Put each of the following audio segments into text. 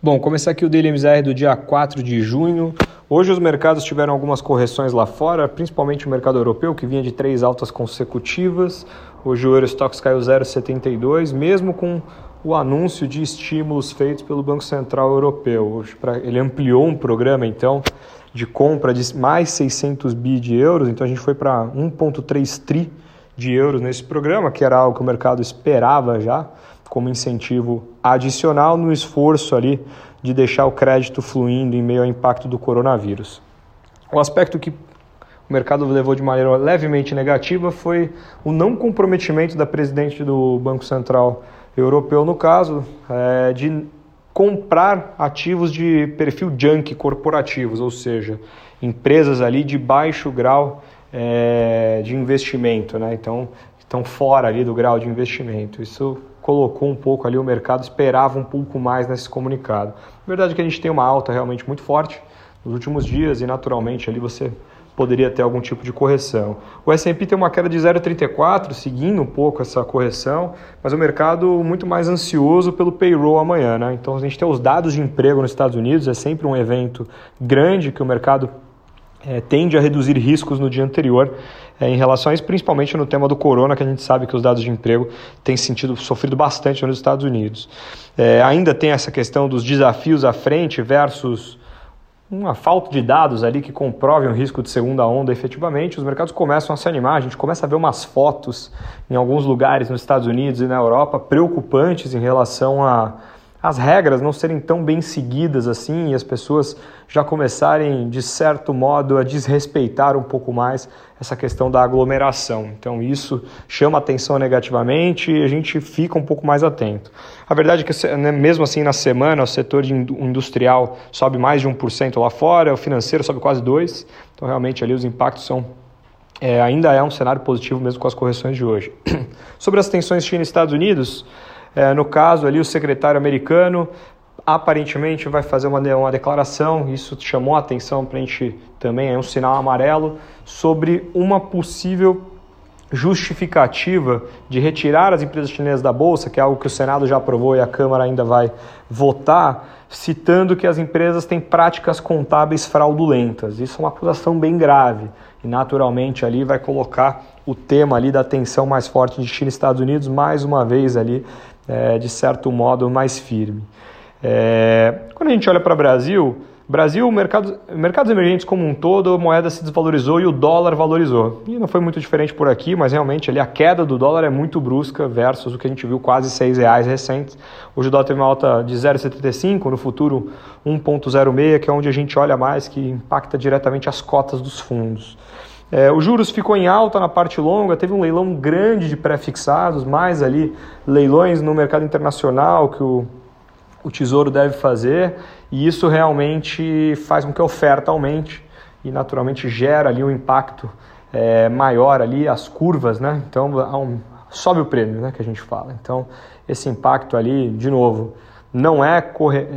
Bom, começar aqui o Daily MZR do dia 4 de junho. Hoje os mercados tiveram algumas correções lá fora, principalmente o mercado europeu, que vinha de três altas consecutivas. Hoje o Eurostox caiu 0,72, mesmo com o anúncio de estímulos feitos pelo Banco Central Europeu. Ele ampliou um programa, então, de compra de mais 600 bi de euros, então a gente foi para 1,3 tri de euros nesse programa, que era algo que o mercado esperava já como incentivo adicional no esforço ali de deixar o crédito fluindo em meio ao impacto do coronavírus. O aspecto que o mercado levou de maneira levemente negativa foi o não comprometimento da presidente do Banco Central Europeu, no caso, é, de comprar ativos de perfil junk corporativos, ou seja, empresas ali de baixo grau é, de investimento, né? então estão fora ali do grau de investimento. Isso colocou um pouco ali o mercado, esperava um pouco mais nesse comunicado. A verdade é que a gente tem uma alta realmente muito forte nos últimos dias e naturalmente ali você poderia ter algum tipo de correção. O S&P tem uma queda de 0,34, seguindo um pouco essa correção, mas o mercado muito mais ansioso pelo payroll amanhã, né? Então a gente tem os dados de emprego nos Estados Unidos, é sempre um evento grande que o mercado é, tende a reduzir riscos no dia anterior é, em relação a isso, principalmente no tema do corona, que a gente sabe que os dados de emprego têm sentido sofrido bastante nos Estados Unidos. É, ainda tem essa questão dos desafios à frente versus uma falta de dados ali que comprovem o risco de segunda onda efetivamente, os mercados começam a se animar, a gente começa a ver umas fotos em alguns lugares nos Estados Unidos e na Europa preocupantes em relação a as regras não serem tão bem seguidas assim e as pessoas já começarem, de certo modo, a desrespeitar um pouco mais essa questão da aglomeração. Então, isso chama atenção negativamente e a gente fica um pouco mais atento. A verdade é que, né, mesmo assim, na semana, o setor industrial sobe mais de 1% lá fora, o financeiro sobe quase 2%. Então, realmente, ali os impactos são é, ainda é um cenário positivo mesmo com as correções de hoje. Sobre as tensões China e Estados Unidos, é, no caso ali, o secretário americano aparentemente vai fazer uma, uma declaração, isso chamou a atenção para a gente também, é um sinal amarelo, sobre uma possível justificativa de retirar as empresas chinesas da bolsa, que é algo que o Senado já aprovou e a Câmara ainda vai votar, citando que as empresas têm práticas contábeis fraudulentas. Isso é uma acusação bem grave e naturalmente ali vai colocar o tema ali da tensão mais forte de China e Estados Unidos mais uma vez ali é, de certo modo mais firme. É, quando a gente olha para o Brasil, Brasil, mercado, mercados emergentes como um todo, a moeda se desvalorizou e o dólar valorizou. E não foi muito diferente por aqui, mas realmente ali a queda do dólar é muito brusca versus o que a gente viu quase seis reais recentes. Hoje o dólar teve uma alta de 0,75, no futuro 1,06, que é onde a gente olha mais, que impacta diretamente as cotas dos fundos. É, os juros ficou em alta na parte longa, teve um leilão grande de pré-fixados, mais ali leilões no mercado internacional que o, o Tesouro deve fazer, e isso realmente faz com que a oferta aumente e naturalmente gera ali um impacto é, maior ali, as curvas, né? Então um, sobe o prêmio, né, que a gente fala. Então esse impacto ali, de novo, não é,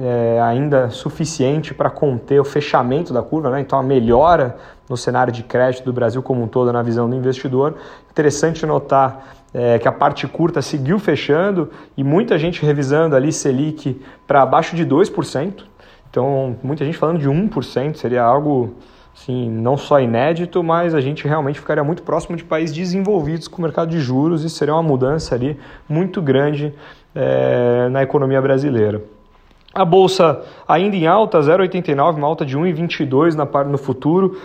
é ainda suficiente para conter o fechamento da curva, né? então a melhora no cenário de crédito do Brasil como um todo na visão do investidor. Interessante notar é, que a parte curta seguiu fechando e muita gente revisando ali Selic para abaixo de 2%. Então, muita gente falando de 1%, seria algo assim, não só inédito, mas a gente realmente ficaria muito próximo de países desenvolvidos com o mercado de juros e seria uma mudança ali muito grande é, na economia brasileira. A bolsa ainda em alta, 0,89, uma alta de 1,22 na parte no futuro.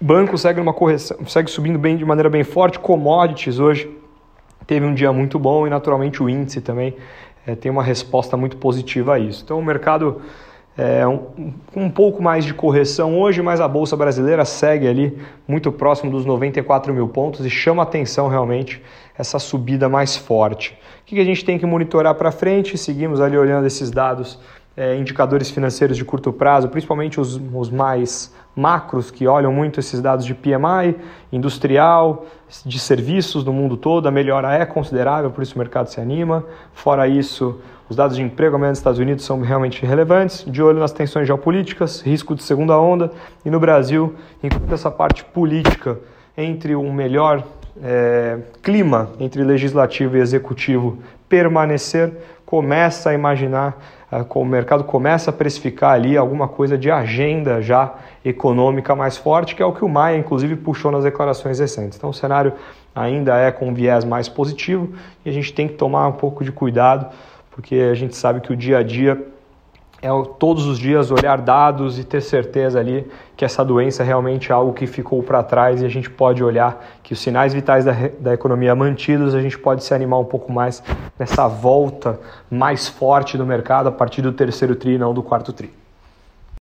Banco segue uma correção, segue subindo bem de maneira bem forte. Commodities hoje teve um dia muito bom e naturalmente o índice também é, tem uma resposta muito positiva a isso. Então o mercado é, um, um pouco mais de correção hoje, mas a Bolsa Brasileira segue ali muito próximo dos 94 mil pontos e chama atenção realmente essa subida mais forte. O que a gente tem que monitorar para frente? Seguimos ali olhando esses dados, é, indicadores financeiros de curto prazo, principalmente os, os mais macros que olham muito esses dados de PMI, industrial, de serviços no mundo todo, a melhora é considerável, por isso o mercado se anima. Fora isso, os dados de emprego nos Estados Unidos são realmente relevantes, de olho nas tensões geopolíticas, risco de segunda onda, e no Brasil, enquanto essa parte política entre um melhor é, clima entre legislativo e executivo permanecer, começa a imaginar, é, o mercado começa a precificar ali alguma coisa de agenda já econômica mais forte, que é o que o Maia, inclusive, puxou nas declarações recentes. Então, o cenário ainda é com um viés mais positivo e a gente tem que tomar um pouco de cuidado, porque a gente sabe que o dia a dia é todos os dias olhar dados e ter certeza ali que essa doença realmente é algo que ficou para trás e a gente pode olhar que os sinais vitais da, da economia mantidos, a gente pode se animar um pouco mais nessa volta mais forte do mercado a partir do terceiro tri, não do quarto tri.